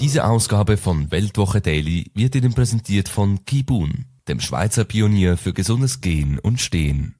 Diese Ausgabe von Weltwoche Daily wird Ihnen präsentiert von Kibun, dem Schweizer Pionier für gesundes Gehen und Stehen.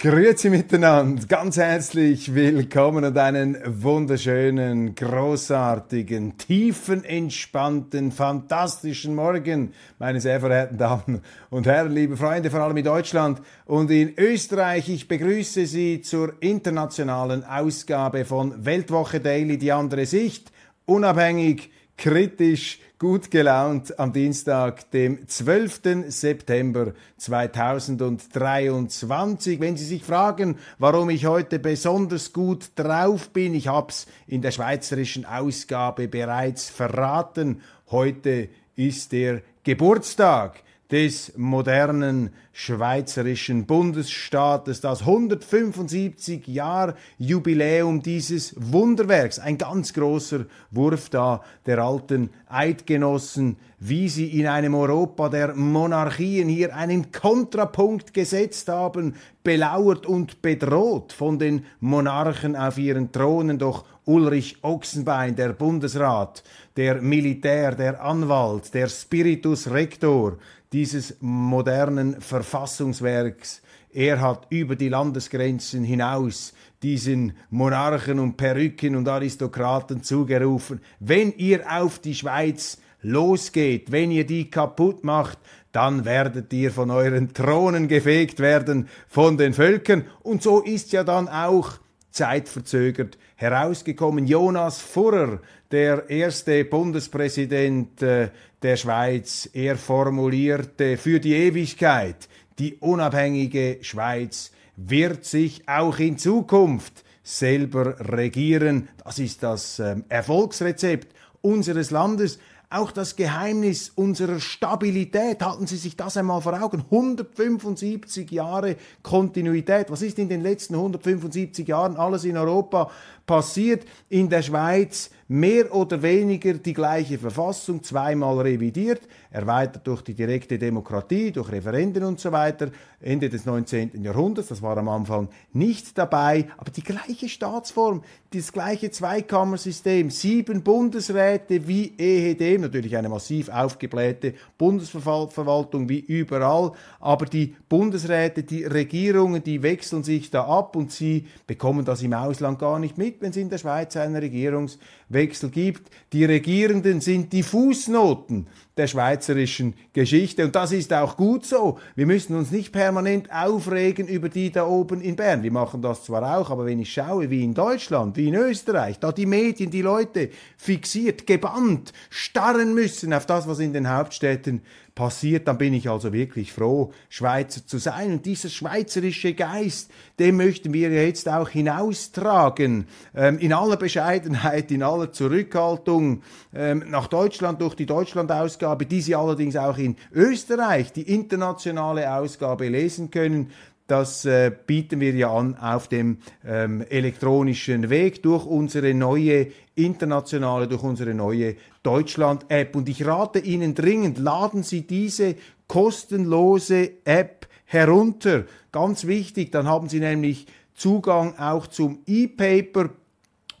Grüezi miteinander, ganz herzlich willkommen und einen wunderschönen, großartigen, tiefen, entspannten, fantastischen Morgen, meine sehr verehrten Damen und Herren, liebe Freunde, vor allem in Deutschland und in Österreich. Ich begrüße Sie zur internationalen Ausgabe von Weltwoche Daily, die andere Sicht, unabhängig, kritisch, gut gelaunt am Dienstag, dem 12. September 2023. Wenn Sie sich fragen, warum ich heute besonders gut drauf bin, ich hab's in der schweizerischen Ausgabe bereits verraten. Heute ist der Geburtstag des modernen schweizerischen Bundesstaates, das 175 Jahr Jubiläum dieses Wunderwerks, ein ganz großer Wurf da der alten Eidgenossen, wie sie in einem Europa der Monarchien hier einen Kontrapunkt gesetzt haben, belauert und bedroht von den Monarchen auf ihren Thronen, doch Ulrich Ochsenbein, der Bundesrat, der Militär, der Anwalt, der Spiritus Rector, dieses modernen Verfassungswerks. Er hat über die Landesgrenzen hinaus diesen Monarchen und Perücken und Aristokraten zugerufen, wenn ihr auf die Schweiz losgeht, wenn ihr die kaputt macht, dann werdet ihr von euren Thronen gefegt werden von den Völkern. Und so ist ja dann auch zeitverzögert herausgekommen. Jonas Furrer, der erste Bundespräsident äh, der Schweiz, er formulierte für die Ewigkeit, die unabhängige Schweiz wird sich auch in Zukunft selber regieren. Das ist das ähm, Erfolgsrezept unseres Landes auch das Geheimnis unserer Stabilität. Halten Sie sich das einmal vor Augen. 175 Jahre Kontinuität. Was ist in den letzten 175 Jahren alles in Europa passiert? In der Schweiz mehr oder weniger die gleiche Verfassung, zweimal revidiert, erweitert durch die direkte Demokratie, durch Referenden und so weiter, Ende des 19. Jahrhunderts, das war am Anfang nicht dabei, aber die gleiche Staatsform, das gleiche Zweikammersystem, sieben Bundesräte wie ehedem, natürlich eine massiv aufgeblähte Bundesverwaltung wie überall, aber die Bundesräte, die Regierungen, die wechseln sich da ab und sie bekommen das im Ausland gar nicht mit, wenn es in der Schweiz einen Regierungswechsel gibt. Die Regierenden sind die Fußnoten der schweizerischen Geschichte. Und das ist auch gut so. Wir müssen uns nicht permanent aufregen über die da oben in Bern. Wir machen das zwar auch, aber wenn ich schaue, wie in Deutschland, wie in Österreich, da die Medien die Leute fixiert, gebannt, starren müssen auf das, was in den Hauptstädten passiert, dann bin ich also wirklich froh, Schweizer zu sein. Und dieser schweizerische Geist, den möchten wir jetzt auch hinaustragen, ähm, in aller Bescheidenheit, in aller Zurückhaltung ähm, nach Deutschland durch die Deutschland-Ausgabe, die Sie allerdings auch in Österreich, die internationale Ausgabe lesen können. Das äh, bieten wir ja an auf dem ähm, elektronischen Weg durch unsere neue internationale, durch unsere neue Deutschland-App. Und ich rate Ihnen dringend, laden Sie diese kostenlose App herunter. Ganz wichtig, dann haben Sie nämlich Zugang auch zum E-Paper.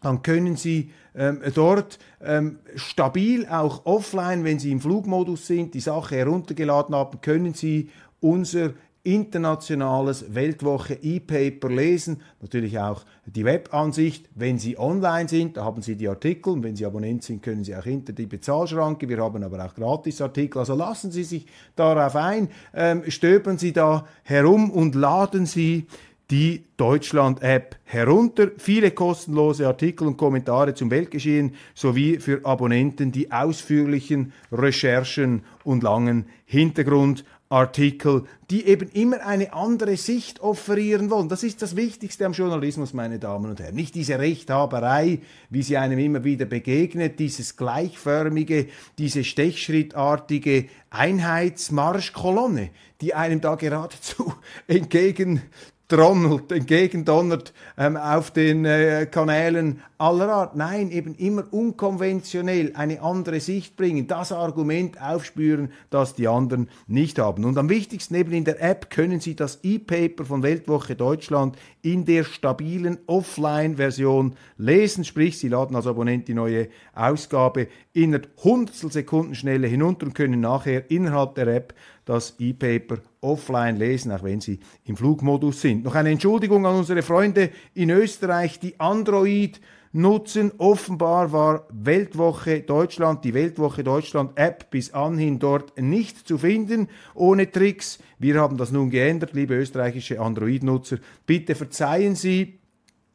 Dann können Sie ähm, dort ähm, stabil auch offline, wenn Sie im Flugmodus sind, die Sache heruntergeladen haben, können Sie unser internationales Weltwoche E-Paper lesen, natürlich auch die Webansicht, wenn Sie online sind, da haben Sie die Artikel. Und wenn Sie Abonnent sind, können Sie auch hinter die Bezahlschranke, wir haben aber auch Gratisartikel, also lassen Sie sich darauf ein, ähm, stöbern Sie da herum und laden Sie die Deutschland-App herunter. Viele kostenlose Artikel und Kommentare zum Weltgeschehen sowie für Abonnenten die ausführlichen Recherchen und langen Hintergrund Artikel, die eben immer eine andere Sicht offerieren wollen. Das ist das Wichtigste am Journalismus, meine Damen und Herren. Nicht diese Rechthaberei, wie sie einem immer wieder begegnet, dieses gleichförmige, diese stechschrittartige Einheitsmarschkolonne, die einem da geradezu entgegen dronnelt, entgegendonnert ähm, auf den äh, Kanälen aller Art. Nein, eben immer unkonventionell eine andere Sicht bringen, das Argument aufspüren, das die anderen nicht haben. Und am wichtigsten eben in der App können Sie das E-Paper von Weltwoche Deutschland in der stabilen Offline-Version lesen, sprich Sie laden als Abonnent die neue Ausgabe in der Hundertstel hinunter und können nachher innerhalb der App das E-Paper offline lesen, auch wenn Sie im Flugmodus sind. Noch eine Entschuldigung an unsere Freunde in Österreich, die Android nutzen. Offenbar war Weltwoche Deutschland, die Weltwoche Deutschland App bis anhin dort nicht zu finden, ohne Tricks. Wir haben das nun geändert, liebe österreichische Android-Nutzer. Bitte verzeihen Sie,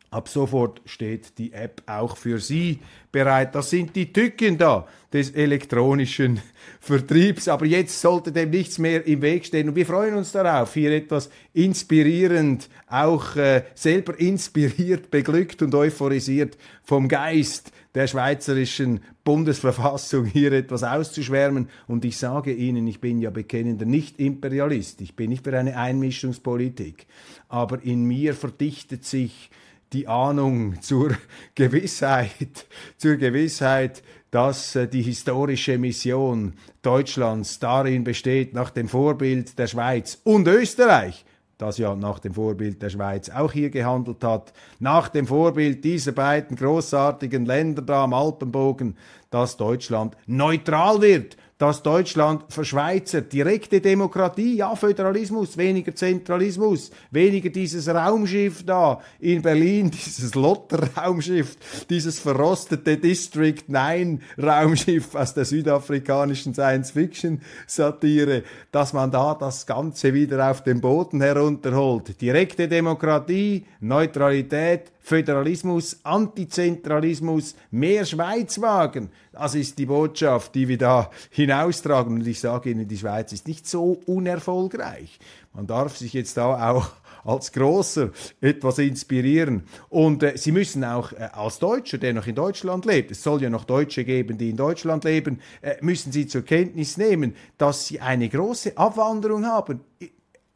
Ab sofort steht die App auch für Sie bereit. Das sind die Tücken da des elektronischen Vertriebs. Aber jetzt sollte dem nichts mehr im Weg stehen. Und wir freuen uns darauf, hier etwas inspirierend, auch äh, selber inspiriert, beglückt und euphorisiert vom Geist der schweizerischen Bundesverfassung hier etwas auszuschwärmen. Und ich sage Ihnen, ich bin ja bekennender Nicht-Imperialist. Ich bin nicht für eine Einmischungspolitik. Aber in mir verdichtet sich die Ahnung zur Gewissheit, zur Gewissheit, dass äh, die historische Mission Deutschlands darin besteht, nach dem Vorbild der Schweiz und Österreich, das ja nach dem Vorbild der Schweiz auch hier gehandelt hat, nach dem Vorbild dieser beiden großartigen Länder da am Alpenbogen, dass Deutschland neutral wird dass Deutschland verschweizert. Direkte Demokratie, ja, Föderalismus, weniger Zentralismus, weniger dieses Raumschiff da in Berlin, dieses Lotter-Raumschiff, dieses verrostete District 9 Raumschiff aus der südafrikanischen Science-Fiction-Satire, dass man da das Ganze wieder auf den Boden herunterholt. Direkte Demokratie, Neutralität, Föderalismus, Antizentralismus, mehr Schweiz wagen. Das ist die Botschaft, die wir da hinaustragen. Und ich sage Ihnen, die Schweiz ist nicht so unerfolgreich. Man darf sich jetzt da auch als Großer etwas inspirieren. Und äh, Sie müssen auch äh, als Deutscher, der noch in Deutschland lebt, es soll ja noch Deutsche geben, die in Deutschland leben, äh, müssen Sie zur Kenntnis nehmen, dass Sie eine große Abwanderung haben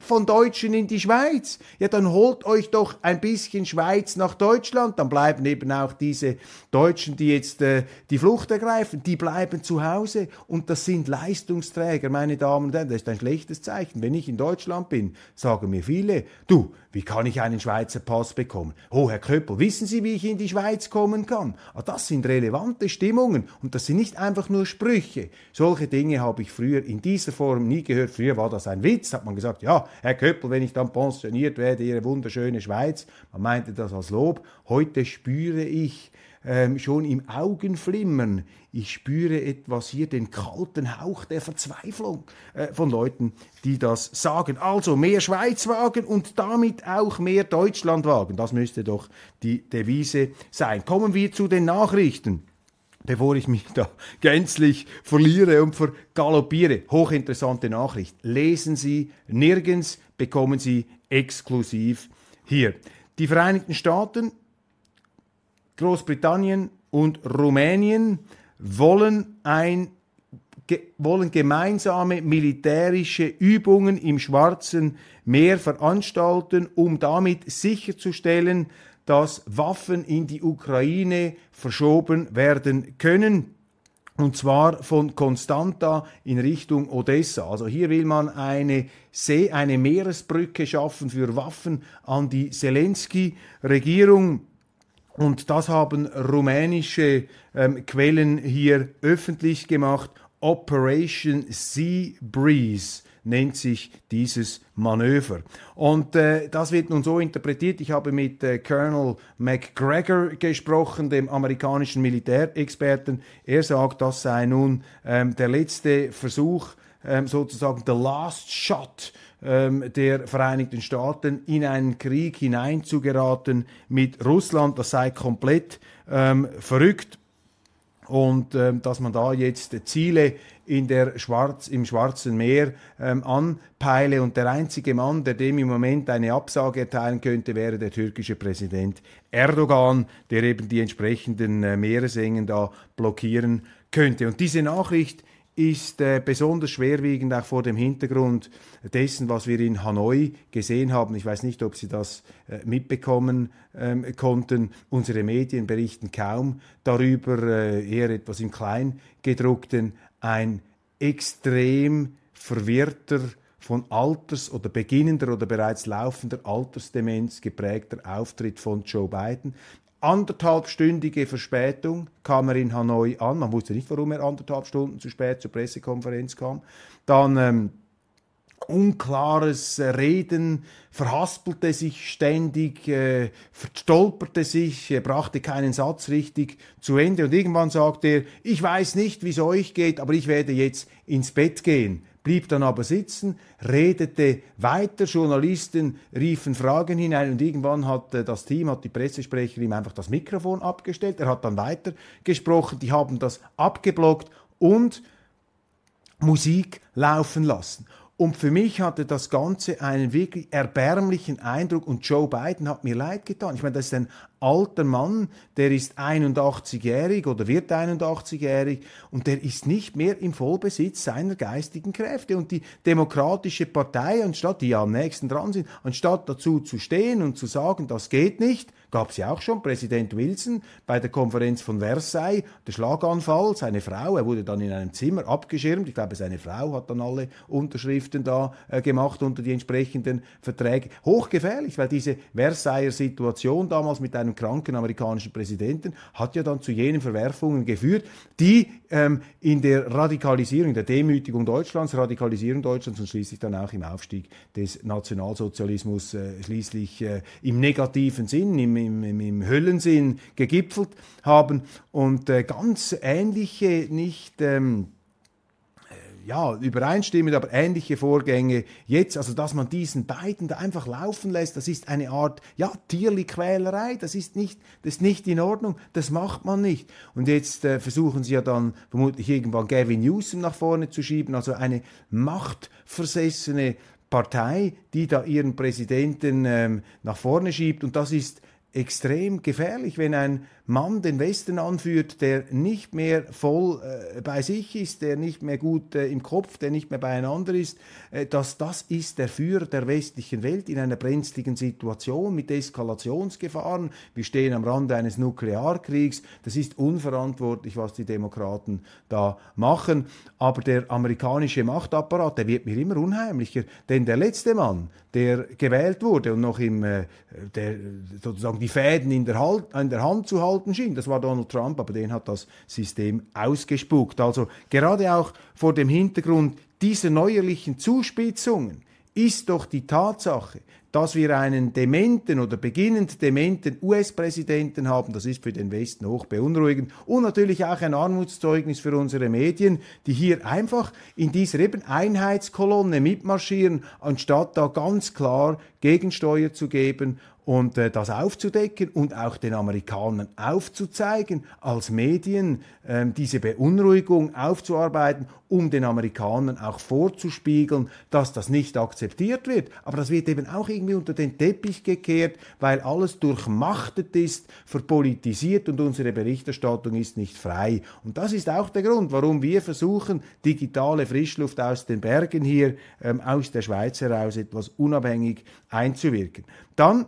von Deutschen in die Schweiz. Ja, dann holt euch doch ein bisschen Schweiz nach Deutschland. Dann bleiben eben auch diese Deutschen, die jetzt äh, die Flucht ergreifen, die bleiben zu Hause. Und das sind Leistungsträger, meine Damen und Herren. Das ist ein schlechtes Zeichen. Wenn ich in Deutschland bin, sagen mir viele, du, wie kann ich einen Schweizer Pass bekommen? Oh, Herr Köppel, wissen Sie, wie ich in die Schweiz kommen kann? Ah, das sind relevante Stimmungen und das sind nicht einfach nur Sprüche. Solche Dinge habe ich früher in dieser Form nie gehört. Früher war das ein Witz, hat man gesagt, ja, Herr Köppel, wenn ich dann pensioniert werde, Ihre wunderschöne Schweiz. Man meinte das als Lob. Heute spüre ich, ähm, schon im Augenflimmern. Ich spüre etwas hier, den kalten Hauch der Verzweiflung äh, von Leuten, die das sagen. Also mehr Schweiz wagen und damit auch mehr Deutschland wagen. Das müsste doch die Devise sein. Kommen wir zu den Nachrichten bevor ich mich da gänzlich verliere und vergaloppiere. Hochinteressante Nachricht. Lesen Sie nirgends, bekommen Sie exklusiv hier. Die Vereinigten Staaten Großbritannien und Rumänien wollen ein wollen gemeinsame militärische Übungen im Schwarzen Meer veranstalten, um damit sicherzustellen, dass Waffen in die Ukraine verschoben werden können. Und zwar von Constanta in Richtung Odessa. Also hier will man eine See, eine Meeresbrücke schaffen für Waffen an die Zelensky-Regierung. Und das haben rumänische ähm, Quellen hier öffentlich gemacht. Operation Sea Breeze nennt sich dieses Manöver. Und äh, das wird nun so interpretiert. Ich habe mit äh, Colonel McGregor gesprochen, dem amerikanischen Militärexperten. Er sagt, das sei nun ähm, der letzte Versuch, ähm, sozusagen the last shot ähm, der Vereinigten Staaten in einen Krieg hineinzugeraten mit Russland. Das sei komplett ähm, verrückt. Und ähm, dass man da jetzt Ziele in der Schwarz, im Schwarzen Meer ähm, anpeile. Und der einzige Mann, der dem im Moment eine Absage erteilen könnte, wäre der türkische Präsident Erdogan, der eben die entsprechenden äh, Meeresengen da blockieren könnte. Und diese Nachricht ist äh, besonders schwerwiegend auch vor dem Hintergrund dessen, was wir in Hanoi gesehen haben. Ich weiß nicht, ob Sie das äh, mitbekommen ähm, konnten. Unsere Medien berichten kaum darüber, äh, eher etwas im Kleingedruckten. Ein extrem verwirrter, von Alters- oder beginnender oder bereits laufender Altersdemenz geprägter Auftritt von Joe Biden anderthalbstündige Verspätung kam er in Hanoi an. Man wusste nicht, warum er anderthalb Stunden zu spät zur Pressekonferenz kam. Dann ähm, unklares Reden, verhaspelte sich ständig, äh, verstolperte sich, äh, brachte keinen Satz richtig zu Ende und irgendwann sagte er, ich weiß nicht, wie es euch geht, aber ich werde jetzt ins Bett gehen blieb dann aber sitzen, redete weiter, Journalisten riefen Fragen hinein und irgendwann hat äh, das Team, hat die Pressesprecherin ihm einfach das Mikrofon abgestellt, er hat dann weiter gesprochen, die haben das abgeblockt und Musik laufen lassen. Und für mich hatte das Ganze einen wirklich erbärmlichen Eindruck und Joe Biden hat mir leid getan. Ich meine, das ist ein alter Mann, der ist 81-jährig oder wird 81-jährig und der ist nicht mehr im Vollbesitz seiner geistigen Kräfte. Und die Demokratische Partei, anstatt die ja am nächsten dran sind, anstatt dazu zu stehen und zu sagen, das geht nicht, gab es ja auch schon Präsident Wilson bei der Konferenz von Versailles, der Schlaganfall, seine Frau, er wurde dann in einem Zimmer abgeschirmt, ich glaube seine Frau hat dann alle Unterschriften da äh, gemacht unter die entsprechenden Verträge. Hochgefährlich, weil diese Versailler Situation damals mit einem einem kranken amerikanischen Präsidenten, hat ja dann zu jenen Verwerfungen geführt, die ähm, in der Radikalisierung, der Demütigung Deutschlands, Radikalisierung Deutschlands und schließlich dann auch im Aufstieg des Nationalsozialismus äh, schließlich äh, im negativen Sinn, im, im, im, Höllensinn gegipfelt haben. Und äh, ganz ähnliche, nicht ähm, ja, übereinstimmend, aber ähnliche Vorgänge. Jetzt, also dass man diesen beiden da einfach laufen lässt, das ist eine Art, ja, Tierli-Quälerei, das ist nicht, das ist nicht in Ordnung, das macht man nicht. Und jetzt äh, versuchen sie ja dann vermutlich irgendwann Gavin Newsom nach vorne zu schieben, also eine machtversessene Partei, die da ihren Präsidenten ähm, nach vorne schiebt. Und das ist extrem gefährlich, wenn ein Mann den Westen anführt, der nicht mehr voll äh, bei sich ist, der nicht mehr gut äh, im Kopf, der nicht mehr beieinander ist, äh, dass das ist der Führer der westlichen Welt in einer brenzligen Situation mit Eskalationsgefahren. Wir stehen am Rande eines Nuklearkriegs. Das ist unverantwortlich, was die Demokraten da machen. Aber der amerikanische Machtapparat, der wird mir immer unheimlicher, denn der letzte Mann, der gewählt wurde und noch im, äh, der, sozusagen die Fäden in der, halt, in der Hand zu halten, halten schien. Das war Donald Trump, aber den hat das System ausgespuckt. Also gerade auch vor dem Hintergrund dieser neuerlichen Zuspitzungen ist doch die Tatsache, dass wir einen dementen oder beginnend dementen US-Präsidenten haben, das ist für den Westen hoch beunruhigend und natürlich auch ein Armutszeugnis für unsere Medien, die hier einfach in dieser eben Einheitskolonne mitmarschieren, anstatt da ganz klar Gegensteuer zu geben und äh, das aufzudecken und auch den Amerikanern aufzuzeigen, als Medien äh, diese Beunruhigung aufzuarbeiten, um den Amerikanern auch vorzuspiegeln, dass das nicht akzeptiert wird. Aber das wird eben auch irgendwie unter den Teppich gekehrt, weil alles durchmachtet ist, verpolitisiert und unsere Berichterstattung ist nicht frei. Und das ist auch der Grund, warum wir versuchen, digitale Frischluft aus den Bergen hier, ähm, aus der Schweiz heraus etwas unabhängig einzuwirken. Dann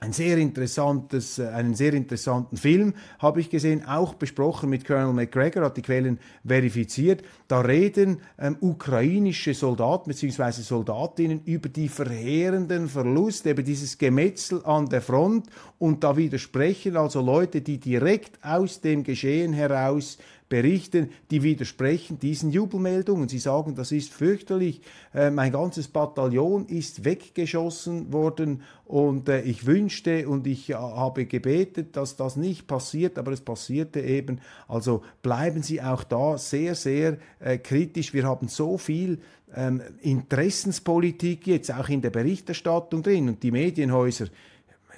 ein sehr interessantes, äh, einen sehr interessanten Film habe ich gesehen, auch besprochen mit Colonel McGregor, hat die Quellen verifiziert. Da reden ähm, ukrainische Soldaten bzw. Soldatinnen über die verheerenden Verluste, über dieses Gemetzel an der Front und da widersprechen also Leute, die direkt aus dem Geschehen heraus berichten, die widersprechen diesen Jubelmeldungen. Sie sagen, das ist fürchterlich, äh, mein ganzes Bataillon ist weggeschossen worden und äh, ich wünschte und ich äh, habe gebetet, dass das nicht passiert, aber es passierte eben. Also bleiben Sie auch da sehr, sehr äh, kritisch. Wir haben so viel ähm, Interessenspolitik jetzt auch in der Berichterstattung drin und die Medienhäuser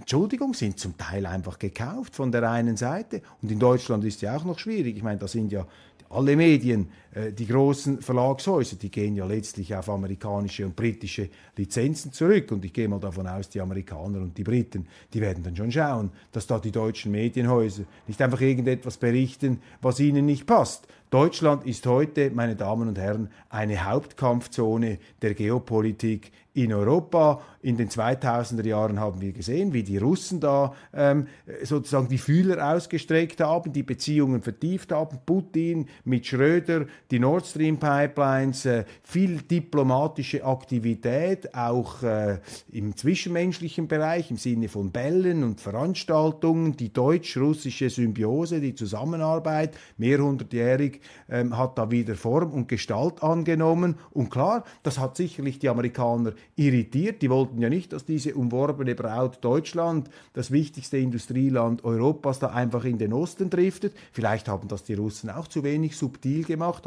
Entschuldigung, sind zum Teil einfach gekauft von der einen Seite. Und in Deutschland ist ja auch noch schwierig. Ich meine, da sind ja alle Medien, die großen Verlagshäuser, die gehen ja letztlich auf amerikanische und britische Lizenzen zurück. Und ich gehe mal davon aus, die Amerikaner und die Briten, die werden dann schon schauen, dass da die deutschen Medienhäuser nicht einfach irgendetwas berichten, was ihnen nicht passt. Deutschland ist heute, meine Damen und Herren, eine Hauptkampfzone der Geopolitik in Europa. In den 2000er Jahren haben wir gesehen, wie die Russen da ähm, sozusagen die Fühler ausgestreckt haben, die Beziehungen vertieft haben. Putin mit Schröder, die Nord Stream Pipelines, äh, viel diplomatische Aktivität, auch äh, im zwischenmenschlichen Bereich, im Sinne von Bällen und Veranstaltungen, die deutsch-russische Symbiose, die Zusammenarbeit, mehrhundertjährig, ähm, hat da wieder Form und Gestalt angenommen. Und klar, das hat sicherlich die Amerikaner irritiert. Die wollten ja nicht, dass diese umworbene Braut Deutschland, das wichtigste Industrieland Europas, da einfach in den Osten driftet. Vielleicht haben das die Russen auch zu wenig subtil gemacht,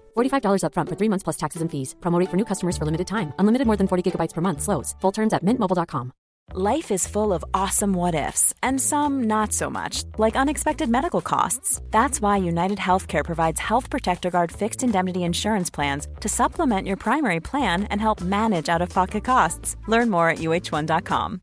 $45 upfront for three months plus taxes and fees. Promote for new customers for limited time. Unlimited more than 40 gigabytes per month. Slows. Full terms at mintmobile.com. Life is full of awesome what ifs, and some not so much, like unexpected medical costs. That's why United Healthcare provides Health Protector Guard fixed indemnity insurance plans to supplement your primary plan and help manage out of pocket costs. Learn more at uh1.com.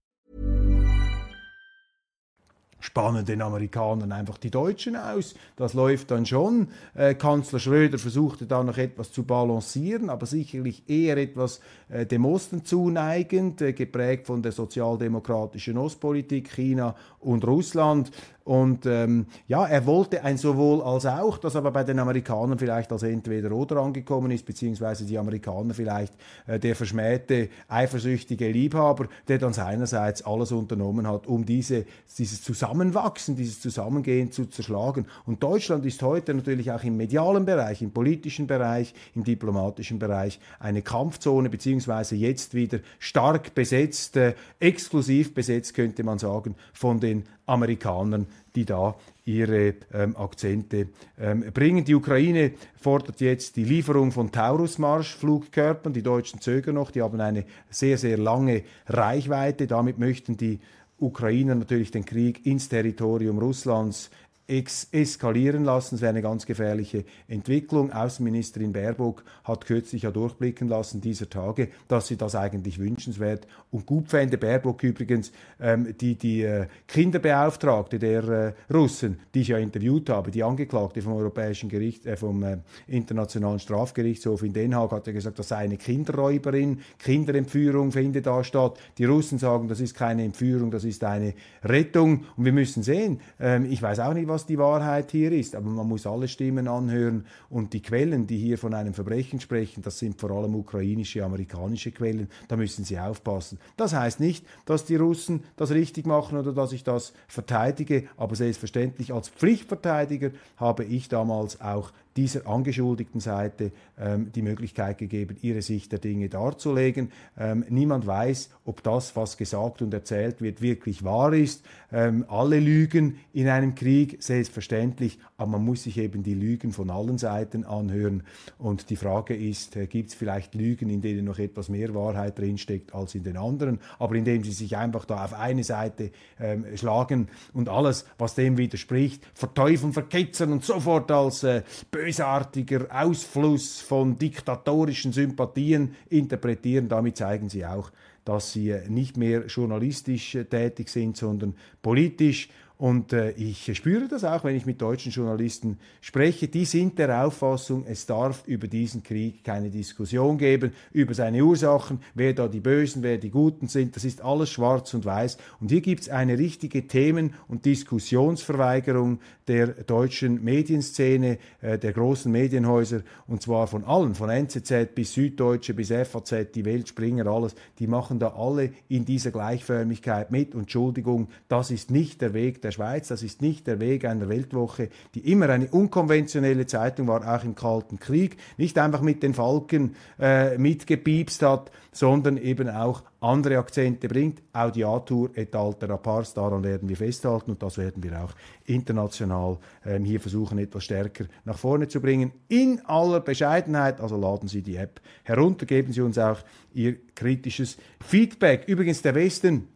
spannen den Amerikanern einfach die Deutschen aus. Das läuft dann schon. Äh, Kanzler Schröder versuchte da noch etwas zu balancieren, aber sicherlich eher etwas äh, dem Osten zuneigend, äh, geprägt von der sozialdemokratischen Ostpolitik China und Russland. Und ähm, ja, er wollte ein sowohl als auch, das aber bei den Amerikanern vielleicht als entweder oder angekommen ist, beziehungsweise die Amerikaner vielleicht äh, der verschmähte, eifersüchtige Liebhaber, der dann seinerseits alles unternommen hat, um diese, dieses Zusammenwachsen, dieses Zusammengehen zu zerschlagen. Und Deutschland ist heute natürlich auch im medialen Bereich, im politischen Bereich, im diplomatischen Bereich eine Kampfzone, beziehungsweise jetzt wieder stark besetzt, äh, exklusiv besetzt, könnte man sagen, von den Amerikanern, die da ihre ähm, Akzente ähm, bringen. Die Ukraine fordert jetzt die Lieferung von Taurus-Marschflugkörpern. Die Deutschen zögern noch, die haben eine sehr, sehr lange Reichweite. Damit möchten die Ukrainer natürlich den Krieg ins Territorium Russlands eskalieren lassen. Das wäre eine ganz gefährliche Entwicklung. Außenministerin Baerbock hat kürzlich ja durchblicken lassen, dieser Tage, dass sie das eigentlich wünschenswert und gut fände. Baerbock übrigens, ähm, die, die äh, Kinderbeauftragte der äh, Russen, die ich ja interviewt habe, die Angeklagte vom Europäischen Gericht, äh, vom äh, Internationalen Strafgerichtshof in Den Haag, hat ja gesagt, das sei eine Kinderräuberin, Kinderentführung finde da statt. Die Russen sagen, das ist keine Entführung, das ist eine Rettung. Und wir müssen sehen, ähm, ich weiß auch nicht, was was die Wahrheit hier ist, aber man muss alle Stimmen anhören und die Quellen, die hier von einem Verbrechen sprechen, das sind vor allem ukrainische, amerikanische Quellen, da müssen Sie aufpassen. Das heißt nicht, dass die Russen das richtig machen oder dass ich das verteidige, aber selbstverständlich als Pflichtverteidiger habe ich damals auch dieser angeschuldigten Seite ähm, die Möglichkeit gegeben, ihre Sicht der Dinge darzulegen. Ähm, niemand weiß, ob das, was gesagt und erzählt wird, wirklich wahr ist. Ähm, alle lügen in einem Krieg, selbstverständlich, aber man muss sich eben die Lügen von allen Seiten anhören. Und die Frage ist, äh, gibt es vielleicht Lügen, in denen noch etwas mehr Wahrheit drinsteckt als in den anderen, aber indem sie sich einfach da auf eine Seite ähm, schlagen und alles, was dem widerspricht, verteufeln, verketzern und sofort als äh, böse bösartiger Ausfluss von diktatorischen Sympathien interpretieren. Damit zeigen sie auch, dass sie nicht mehr journalistisch tätig sind, sondern politisch und äh, ich spüre das auch, wenn ich mit deutschen Journalisten spreche. Die sind der Auffassung, es darf über diesen Krieg keine Diskussion geben, über seine Ursachen, wer da die Bösen, wer die Guten sind. Das ist alles schwarz und weiß. Und hier gibt es eine richtige Themen- und Diskussionsverweigerung der deutschen Medienszene, äh, der großen Medienhäuser, und zwar von allen, von NZZ bis Süddeutsche bis FAZ, die Weltspringer, alles. Die machen da alle in dieser Gleichförmigkeit mit. Und Entschuldigung, das ist nicht der Weg der der Schweiz. Das ist nicht der Weg einer Weltwoche, die immer eine unkonventionelle Zeitung war, auch im Kalten Krieg, nicht einfach mit den Falken äh, mitgepiepst hat, sondern eben auch andere Akzente bringt. Audiatur et altera pars, daran werden wir festhalten und das werden wir auch international ähm, hier versuchen, etwas stärker nach vorne zu bringen. In aller Bescheidenheit, also laden Sie die App herunter, geben Sie uns auch Ihr kritisches Feedback. Übrigens, der Westen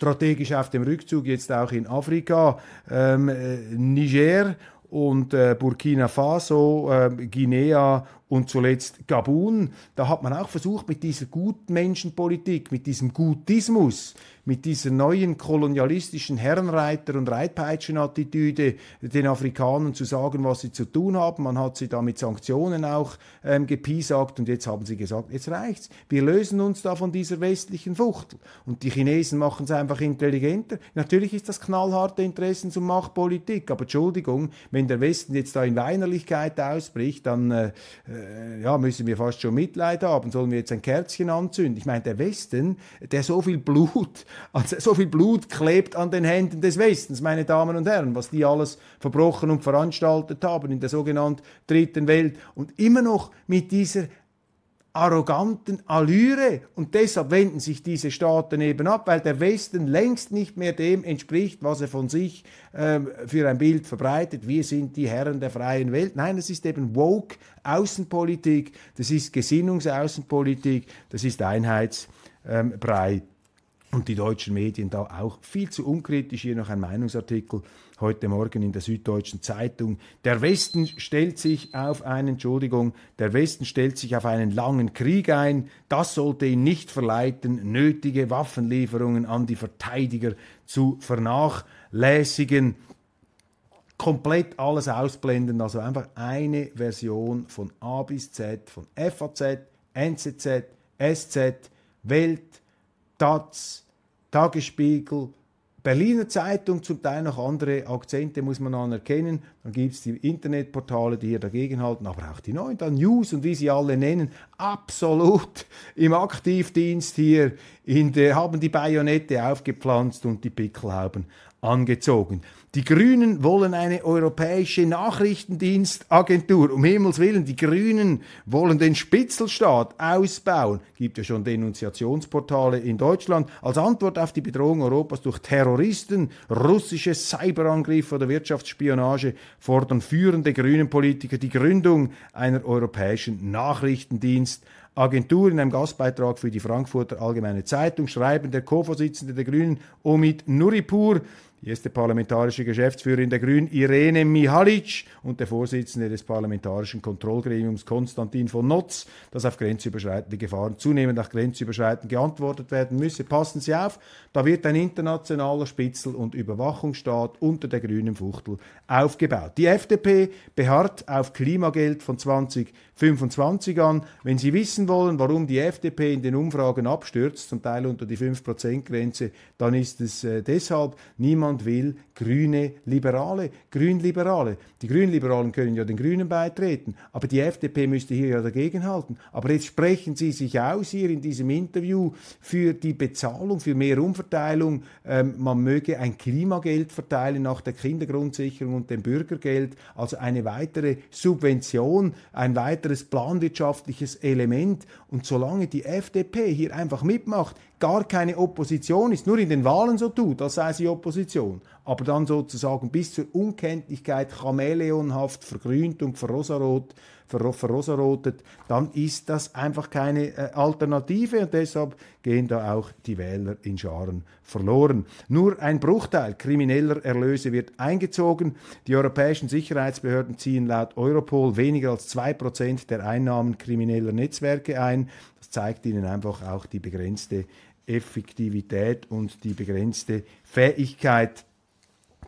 strategisch auf dem Rückzug, jetzt auch in Afrika, ähm, äh, Niger und äh, Burkina Faso, äh, Guinea und zuletzt Gabun. Da hat man auch versucht, mit dieser Gutmenschenpolitik, mit diesem Gutismus, mit dieser neuen kolonialistischen Herrenreiter- und Reitpeitschenattitüde den Afrikanern zu sagen, was sie zu tun haben. Man hat sie da mit Sanktionen auch ähm, gepiesagt und jetzt haben sie gesagt, jetzt reicht's. Wir lösen uns da von dieser westlichen Fuchtel. Und die Chinesen machen es einfach intelligenter. Natürlich ist das knallharte Interessen- und Machtpolitik, aber Entschuldigung, wenn der Westen jetzt da in Weinerlichkeit ausbricht, dann äh, ja, müssen wir fast schon Mitleid haben. Sollen wir jetzt ein Kerzchen anzünden? Ich meine, der Westen, der so viel Blut, also so viel Blut klebt an den Händen des Westens, meine Damen und Herren, was die alles verbrochen und veranstaltet haben in der sogenannten Dritten Welt und immer noch mit dieser arroganten Allüre. Und deshalb wenden sich diese Staaten eben ab, weil der Westen längst nicht mehr dem entspricht, was er von sich äh, für ein Bild verbreitet. Wir sind die Herren der freien Welt. Nein, das ist eben woke Außenpolitik, das ist Gesinnungsaußenpolitik, das ist Einheitsbrei. Ähm, und die deutschen Medien da auch viel zu unkritisch. Hier noch ein Meinungsartikel heute Morgen in der Süddeutschen Zeitung. Der Westen stellt sich auf einen, Entschuldigung, der Westen stellt sich auf einen langen Krieg ein. Das sollte ihn nicht verleiten, nötige Waffenlieferungen an die Verteidiger zu vernachlässigen. Komplett alles ausblenden, also einfach eine Version von A bis Z, von FAZ, NZZ, SZ, Welt, Taz, Tagesspiegel, Berliner Zeitung, zum Teil noch andere Akzente muss man anerkennen. Dann gibt es die Internetportale, die hier dagegenhalten, aber auch die neuen, dann News und wie sie alle nennen, absolut im Aktivdienst hier, in der, haben die Bajonette aufgepflanzt und die Pickelhauben angezogen. Die Grünen wollen eine europäische Nachrichtendienstagentur. Um Himmels Willen, die Grünen wollen den Spitzelstaat ausbauen. Gibt ja schon Denunziationsportale in Deutschland. Als Antwort auf die Bedrohung Europas durch Terroristen, russische Cyberangriffe oder Wirtschaftsspionage fordern führende Grünen Politiker die Gründung einer europäischen Nachrichtendienstagentur. In einem Gastbeitrag für die Frankfurter Allgemeine Zeitung schreiben der Co-Vorsitzende der Grünen, Omid Nuripur, die erste parlamentarische Geschäftsführerin der Grünen Irene Mihalic und der Vorsitzende des parlamentarischen Kontrollgremiums Konstantin von Notz, dass auf grenzüberschreitende Gefahren zunehmend nach grenzüberschreitend geantwortet werden müsse. Passen Sie auf, da wird ein internationaler Spitzel- und Überwachungsstaat unter der grünen Fuchtel aufgebaut. Die FDP beharrt auf Klimageld von 2025 an. Wenn Sie wissen wollen, warum die FDP in den Umfragen abstürzt, zum Teil unter die 5%-Grenze, dann ist es äh, deshalb, niemand niemand will grüne Liberale, Grünliberale. Die Grünliberalen können ja den Grünen beitreten, aber die FDP müsste hier ja dagegenhalten. Aber jetzt sprechen Sie sich aus hier in diesem Interview für die Bezahlung, für mehr Umverteilung. Ähm, man möge ein Klimageld verteilen nach der Kindergrundsicherung und dem Bürgergeld, also eine weitere Subvention, ein weiteres planwirtschaftliches Element. Und solange die FDP hier einfach mitmacht, gar keine Opposition ist, nur in den Wahlen so tut, als sei sie Opposition, aber dann sozusagen bis zur Unkenntlichkeit chameleonhaft vergrünt und verrosarot, ver verrosarotet, dann ist das einfach keine äh, Alternative und deshalb gehen da auch die Wähler in Scharen verloren. Nur ein Bruchteil krimineller Erlöse wird eingezogen. Die europäischen Sicherheitsbehörden ziehen laut Europol weniger als zwei Prozent der Einnahmen krimineller Netzwerke ein. Das zeigt ihnen einfach auch die begrenzte Effektivität und die begrenzte Fähigkeit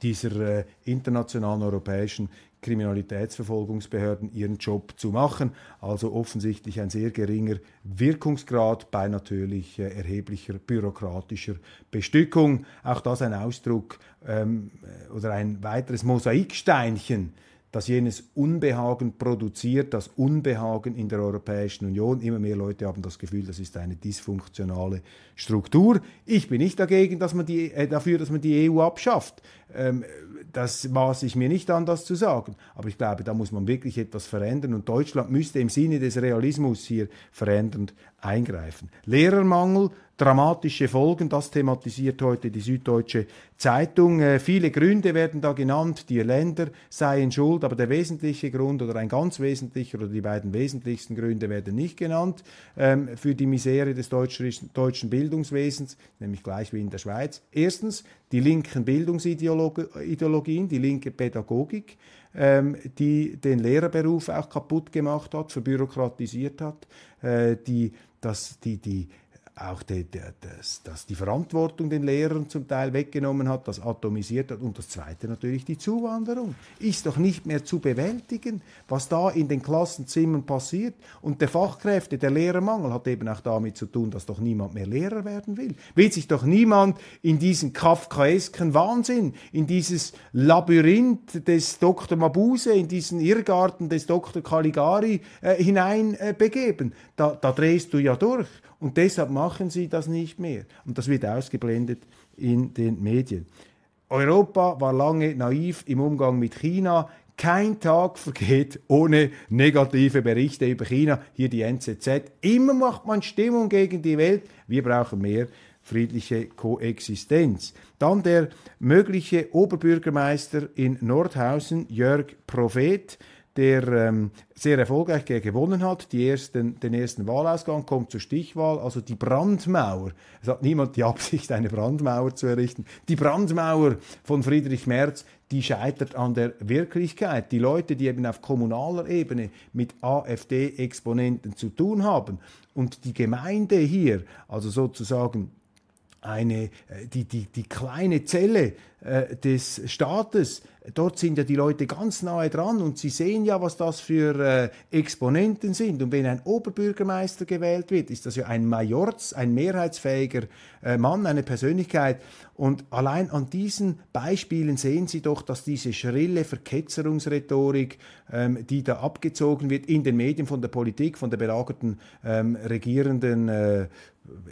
dieser äh, internationalen europäischen Kriminalitätsverfolgungsbehörden ihren Job zu machen. Also offensichtlich ein sehr geringer Wirkungsgrad bei natürlich äh, erheblicher bürokratischer Bestückung. Auch das ein Ausdruck ähm, oder ein weiteres Mosaiksteinchen dass jenes Unbehagen produziert, das Unbehagen in der Europäischen Union. Immer mehr Leute haben das Gefühl, das ist eine dysfunktionale Struktur. Ich bin nicht dagegen, dass man die, äh, dafür, dass man die EU abschafft. Ähm, das maße ich mir nicht an, das zu sagen. Aber ich glaube, da muss man wirklich etwas verändern und Deutschland müsste im Sinne des Realismus hier verändernd eingreifen. Lehrermangel, dramatische Folgen, das thematisiert heute die Süddeutsche Zeitung. Äh, viele Gründe werden da genannt, die Länder seien schuld, aber der wesentliche Grund oder ein ganz wesentlicher oder die beiden wesentlichsten Gründe werden nicht genannt ähm, für die Misere des deutschen, Bildungswesens, nämlich gleich wie in der Schweiz. Erstens die linken Bildungsideologien, die linke Pädagogik, ähm, die den Lehrerberuf auch kaputt gemacht hat, verbürokratisiert hat, äh, die, das, die, die auch die, die, das, das die Verantwortung den Lehrern zum Teil weggenommen hat, das atomisiert hat. Und das Zweite natürlich die Zuwanderung. Ist doch nicht mehr zu bewältigen, was da in den Klassenzimmern passiert. Und der Fachkräfte, der Lehrermangel hat eben auch damit zu tun, dass doch niemand mehr Lehrer werden will. Will sich doch niemand in diesen kafkaesken Wahnsinn, in dieses Labyrinth des Dr. Mabuse, in diesen Irrgarten des Dr. Caligari äh, hineinbegeben. Äh, da, da drehst du ja durch. Und deshalb machen sie das nicht mehr. Und das wird ausgeblendet in den Medien. Europa war lange naiv im Umgang mit China. Kein Tag vergeht ohne negative Berichte über China. Hier die NZZ. Immer macht man Stimmung gegen die Welt. Wir brauchen mehr friedliche Koexistenz. Dann der mögliche Oberbürgermeister in Nordhausen, Jörg Prophet, der ähm, sehr erfolgreich gewonnen hat. Die ersten, den ersten Wahlausgang kommt zur Stichwahl, also die Brandmauer. Es hat niemand die Absicht, eine Brandmauer zu errichten. Die Brandmauer von Friedrich Merz, die scheitert an der Wirklichkeit. Die Leute, die eben auf kommunaler Ebene mit AfD-Exponenten zu tun haben und die Gemeinde hier, also sozusagen eine, äh, die, die, die kleine Zelle äh, des Staates, dort sind ja die Leute ganz nahe dran und sie sehen ja, was das für äh, Exponenten sind. Und wenn ein Oberbürgermeister gewählt wird, ist das ja ein Majorz, ein mehrheitsfähiger äh, Mann, eine Persönlichkeit. Und allein an diesen Beispielen sehen Sie doch, dass diese schrille Verketzerungsrhetorik, ähm, die da abgezogen wird in den Medien von der Politik, von der belagerten ähm, regierenden äh,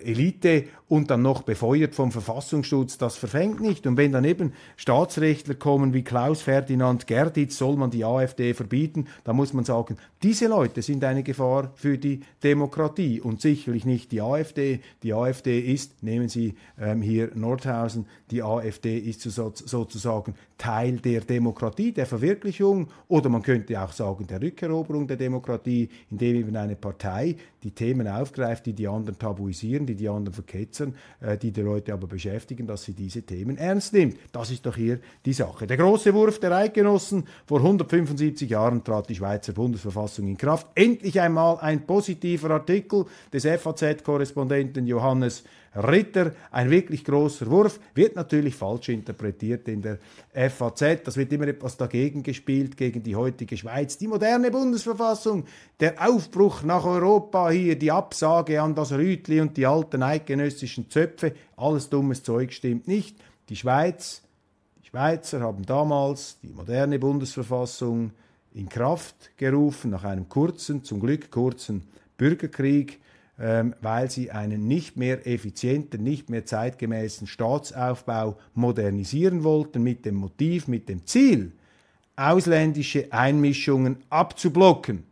Elite und dann noch befeuert vom Verfassungsschutz, das verfängt nicht. Und wenn dann eben Staatsrechtler kommen wie Klaus Ferdinand Gerditz, soll man die AfD verbieten, dann muss man sagen, diese Leute sind eine Gefahr für die Demokratie und sicherlich nicht die AfD. Die AfD ist, nehmen Sie ähm, hier Nordhausen, die AfD ist so, sozusagen Teil der Demokratie, der Verwirklichung oder man könnte auch sagen der Rückeroberung der Demokratie, indem eben eine Partei die Themen aufgreift, die die anderen tabuisieren, die die anderen verketzern, äh, die die Leute aber beschäftigen, dass sie diese Themen ernst nimmt. Das ist doch hier die Sache. Der große Wurf der Eidgenossen. Vor 175 Jahren trat die Schweizer Bundesverfassung in Kraft. Endlich einmal ein positiver Artikel des FAZ-Korrespondenten Johannes Ritter, ein wirklich großer Wurf, wird natürlich falsch interpretiert in der FAZ. Das wird immer etwas dagegen gespielt, gegen die heutige Schweiz. Die moderne Bundesverfassung, der Aufbruch nach Europa hier, die Absage an das Rütli und die alten eidgenössischen Zöpfe, alles dummes Zeug stimmt nicht. Die Schweiz, die Schweizer haben damals die moderne Bundesverfassung in Kraft gerufen, nach einem kurzen, zum Glück kurzen Bürgerkrieg ähm, weil sie einen nicht mehr effizienten, nicht mehr zeitgemäßen Staatsaufbau modernisieren wollten, mit dem Motiv, mit dem Ziel, ausländische Einmischungen abzublocken.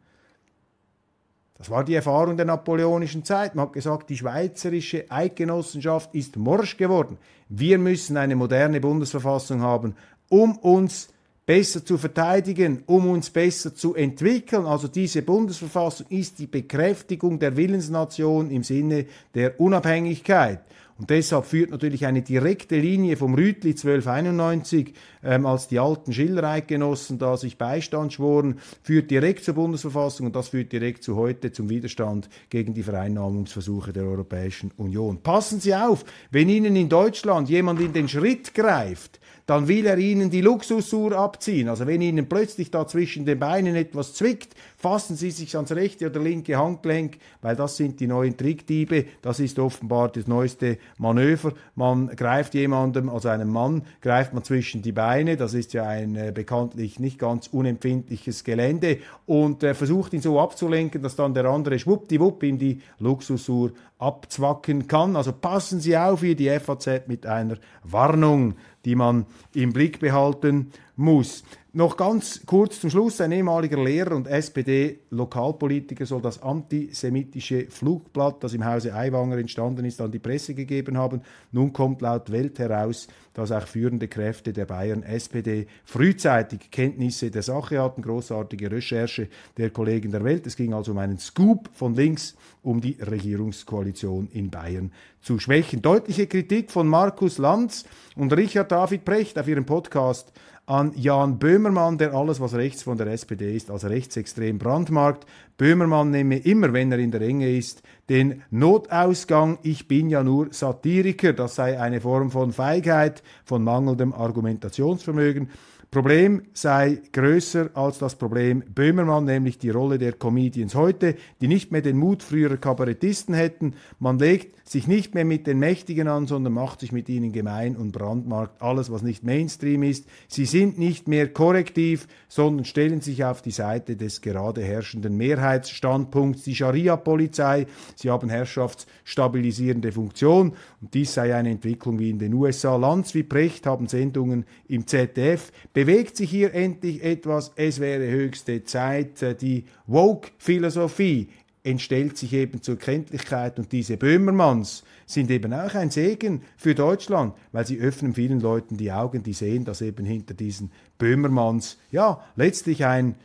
Das war die Erfahrung der napoleonischen Zeit. Man hat gesagt, die schweizerische Eidgenossenschaft ist morsch geworden. Wir müssen eine moderne Bundesverfassung haben, um uns besser zu verteidigen, um uns besser zu entwickeln. Also diese Bundesverfassung ist die Bekräftigung der Willensnation im Sinne der Unabhängigkeit. Und deshalb führt natürlich eine direkte Linie vom Rütli 1291, ähm, als die alten Schillereidgenossen da sich Beistand schworen, führt direkt zur Bundesverfassung und das führt direkt zu heute zum Widerstand gegen die Vereinnahmungsversuche der Europäischen Union. Passen Sie auf, wenn Ihnen in Deutschland jemand in den Schritt greift, dann will er ihnen die Luxusuhr abziehen. Also wenn ihnen plötzlich da zwischen den Beinen etwas zwickt, fassen sie sich ans rechte oder linke Handgelenk, weil das sind die neuen Trickdiebe. Das ist offenbar das neueste Manöver. Man greift jemandem, also einem Mann, greift man zwischen die Beine. Das ist ja ein äh, bekanntlich nicht ganz unempfindliches Gelände und äh, versucht ihn so abzulenken, dass dann der andere schwuppdiwupp ihm die Luxusuhr abzwacken kann. Also passen Sie auf, hier die FAZ mit einer Warnung, die man im Blick behalten muss. Noch ganz kurz zum Schluss, ein ehemaliger Lehrer und SPD-Lokalpolitiker soll das antisemitische Flugblatt, das im Hause Aiwanger entstanden ist, an die Presse gegeben haben. Nun kommt laut Welt heraus, dass auch führende Kräfte der Bayern SPD frühzeitig Kenntnisse der Sache hatten. Großartige Recherche der Kollegen der Welt. Es ging also um einen Scoop von links, um die Regierungskoalition in Bayern zu schwächen. Deutliche Kritik von Markus Lanz und Richard David Precht auf ihrem Podcast an Jan Böhmermann, der alles, was rechts von der SPD ist, als rechtsextrem brandmarkt. Böhmermann nehme immer, wenn er in der Enge ist, den Notausgang, ich bin ja nur Satiriker, das sei eine Form von Feigheit, von mangelndem Argumentationsvermögen. Problem sei größer als das Problem Böhmermann, nämlich die Rolle der Comedians heute, die nicht mehr den Mut früherer Kabarettisten hätten. Man legt sich nicht mehr mit den Mächtigen an, sondern macht sich mit ihnen gemein und brandmarkt alles, was nicht Mainstream ist. Sie sind nicht mehr korrektiv, sondern stellen sich auf die Seite des gerade herrschenden Mehrheitsstandpunkts, die Scharia-Polizei. Sie haben herrschaftsstabilisierende Funktion und dies sei eine Entwicklung wie in den USA. Lanz wie Precht haben Sendungen im ZDF. Bewegt sich hier endlich etwas? Es wäre höchste Zeit. Die Woke-Philosophie entstellt sich eben zur Kenntlichkeit und diese Böhmermanns sind eben auch ein Segen für Deutschland, weil sie öffnen vielen Leuten die Augen, die sehen, dass eben hinter diesen Böhmermanns ja letztlich ein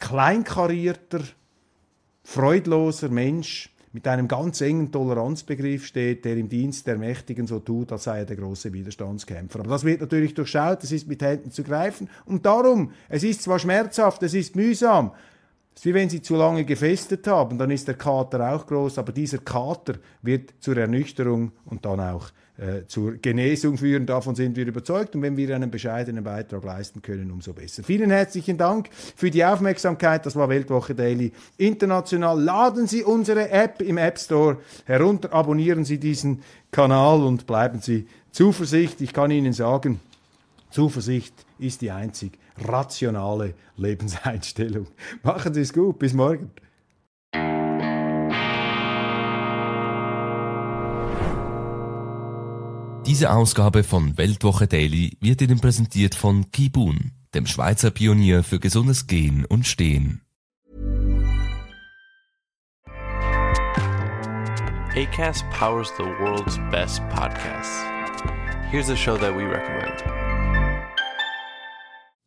kleinkarierter, freudloser Mensch mit einem ganz engen Toleranzbegriff steht, der im Dienst der Mächtigen so tut, als sei er der große Widerstandskämpfer. Aber das wird natürlich durchschaut, es ist mit Händen zu greifen. Und darum, es ist zwar schmerzhaft, es ist mühsam, es ist wie wenn sie zu lange gefestet haben, dann ist der Kater auch groß, aber dieser Kater wird zur Ernüchterung und dann auch äh, zur Genesung führen. Davon sind wir überzeugt. Und wenn wir einen bescheidenen Beitrag leisten können, umso besser. Vielen herzlichen Dank für die Aufmerksamkeit. Das war Weltwoche Daily International. Laden Sie unsere App im App Store herunter, abonnieren Sie diesen Kanal und bleiben Sie zuversichtlich. Ich kann Ihnen sagen, Zuversicht ist die einzig rationale Lebenseinstellung. Machen Sie es gut, bis morgen. Diese Ausgabe von Weltwoche Daily wird Ihnen präsentiert von Kibun, dem Schweizer Pionier für gesundes Gehen und Stehen. ACAST powers the world's best podcasts. Here's a show that we recommend.